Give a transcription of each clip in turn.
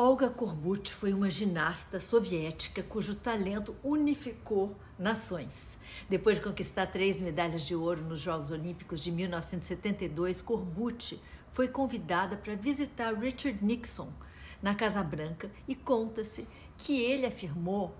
Olga Korbut foi uma ginasta soviética cujo talento unificou nações. Depois de conquistar três medalhas de ouro nos Jogos Olímpicos de 1972, Korbut foi convidada para visitar Richard Nixon na Casa Branca e conta-se que ele afirmou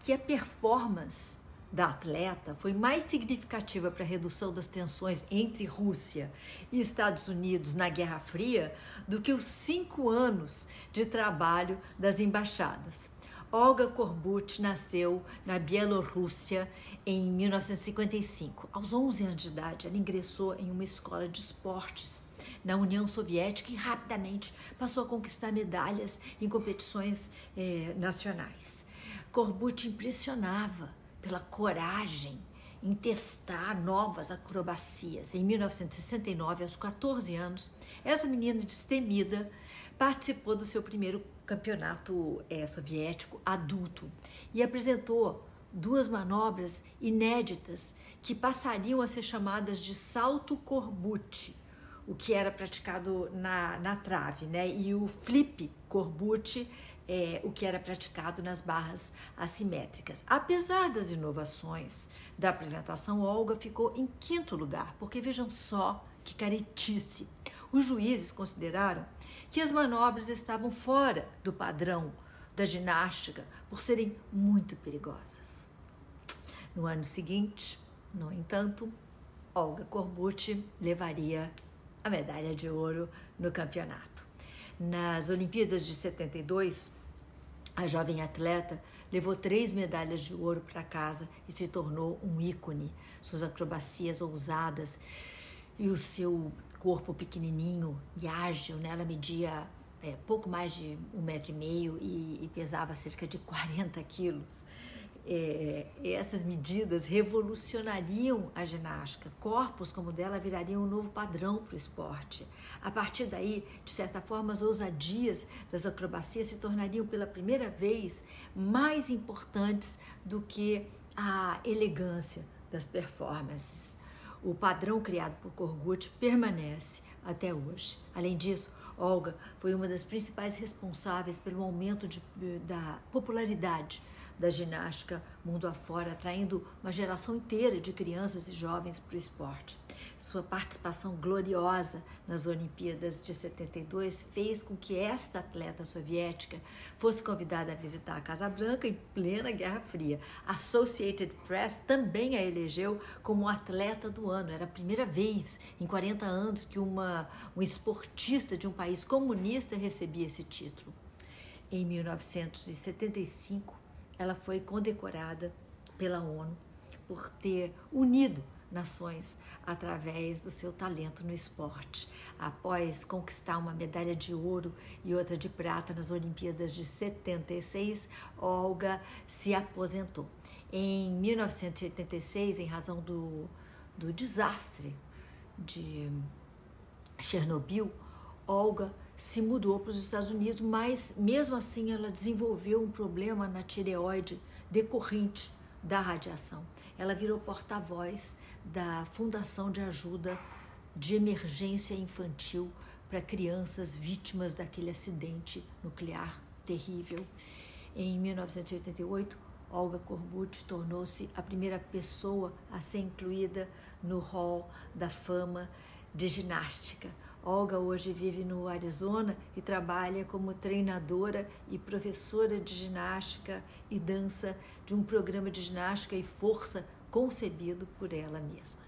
que a performance da atleta foi mais significativa para a redução das tensões entre Rússia e Estados Unidos na Guerra Fria do que os cinco anos de trabalho das embaixadas. Olga Korbut nasceu na Bielorrússia em 1955. Aos 11 anos de idade, ela ingressou em uma escola de esportes na União Soviética e rapidamente passou a conquistar medalhas em competições eh, nacionais. Korbut impressionava pela coragem em testar novas acrobacias. Em 1969, aos 14 anos, essa menina destemida participou do seu primeiro campeonato é, soviético adulto e apresentou duas manobras inéditas que passariam a ser chamadas de salto corbute, o que era praticado na, na trave, né? E o flip corbute é, o que era praticado nas barras assimétricas. Apesar das inovações da apresentação, Olga ficou em quinto lugar, porque vejam só que caretice. Os juízes consideraram que as manobras estavam fora do padrão da ginástica por serem muito perigosas. No ano seguinte, no entanto, Olga Corbucci levaria a medalha de ouro no campeonato. Nas Olimpíadas de 72, a jovem atleta levou três medalhas de ouro para casa e se tornou um ícone. Suas acrobacias ousadas e o seu corpo pequenininho e ágil, né? ela media é, pouco mais de um metro e meio e, e pesava cerca de 40 quilos é, essas medidas revolucionariam a ginástica. Corpos como dela virariam um novo padrão para o esporte. A partir daí, de certa forma, as ousadias das acrobacias se tornariam pela primeira vez mais importantes do que a elegância das performances. O padrão criado por Korgut permanece até hoje. Além disso, Olga foi uma das principais responsáveis pelo aumento de, da popularidade da ginástica mundo afora, atraindo uma geração inteira de crianças e jovens para o esporte. Sua participação gloriosa nas Olimpíadas de 72 fez com que esta atleta soviética fosse convidada a visitar a Casa Branca em plena Guerra Fria. A Associated Press também a elegeu como atleta do ano. Era a primeira vez em 40 anos que uma, um esportista de um país comunista recebia esse título. Em 1975, ela foi condecorada pela ONU por ter unido nações através do seu talento no esporte. Após conquistar uma medalha de ouro e outra de prata nas Olimpíadas de 76, Olga se aposentou. Em 1986, em razão do, do desastre de Chernobyl, Olga se mudou para os Estados Unidos, mas mesmo assim ela desenvolveu um problema na tireoide decorrente da radiação. Ela virou porta-voz da Fundação de Ajuda de Emergência Infantil para crianças vítimas daquele acidente nuclear terrível. Em 1988, Olga Korbut tornou-se a primeira pessoa a ser incluída no Hall da Fama de Ginástica Olga hoje vive no Arizona e trabalha como treinadora e professora de ginástica e dança de um programa de ginástica e força concebido por ela mesma.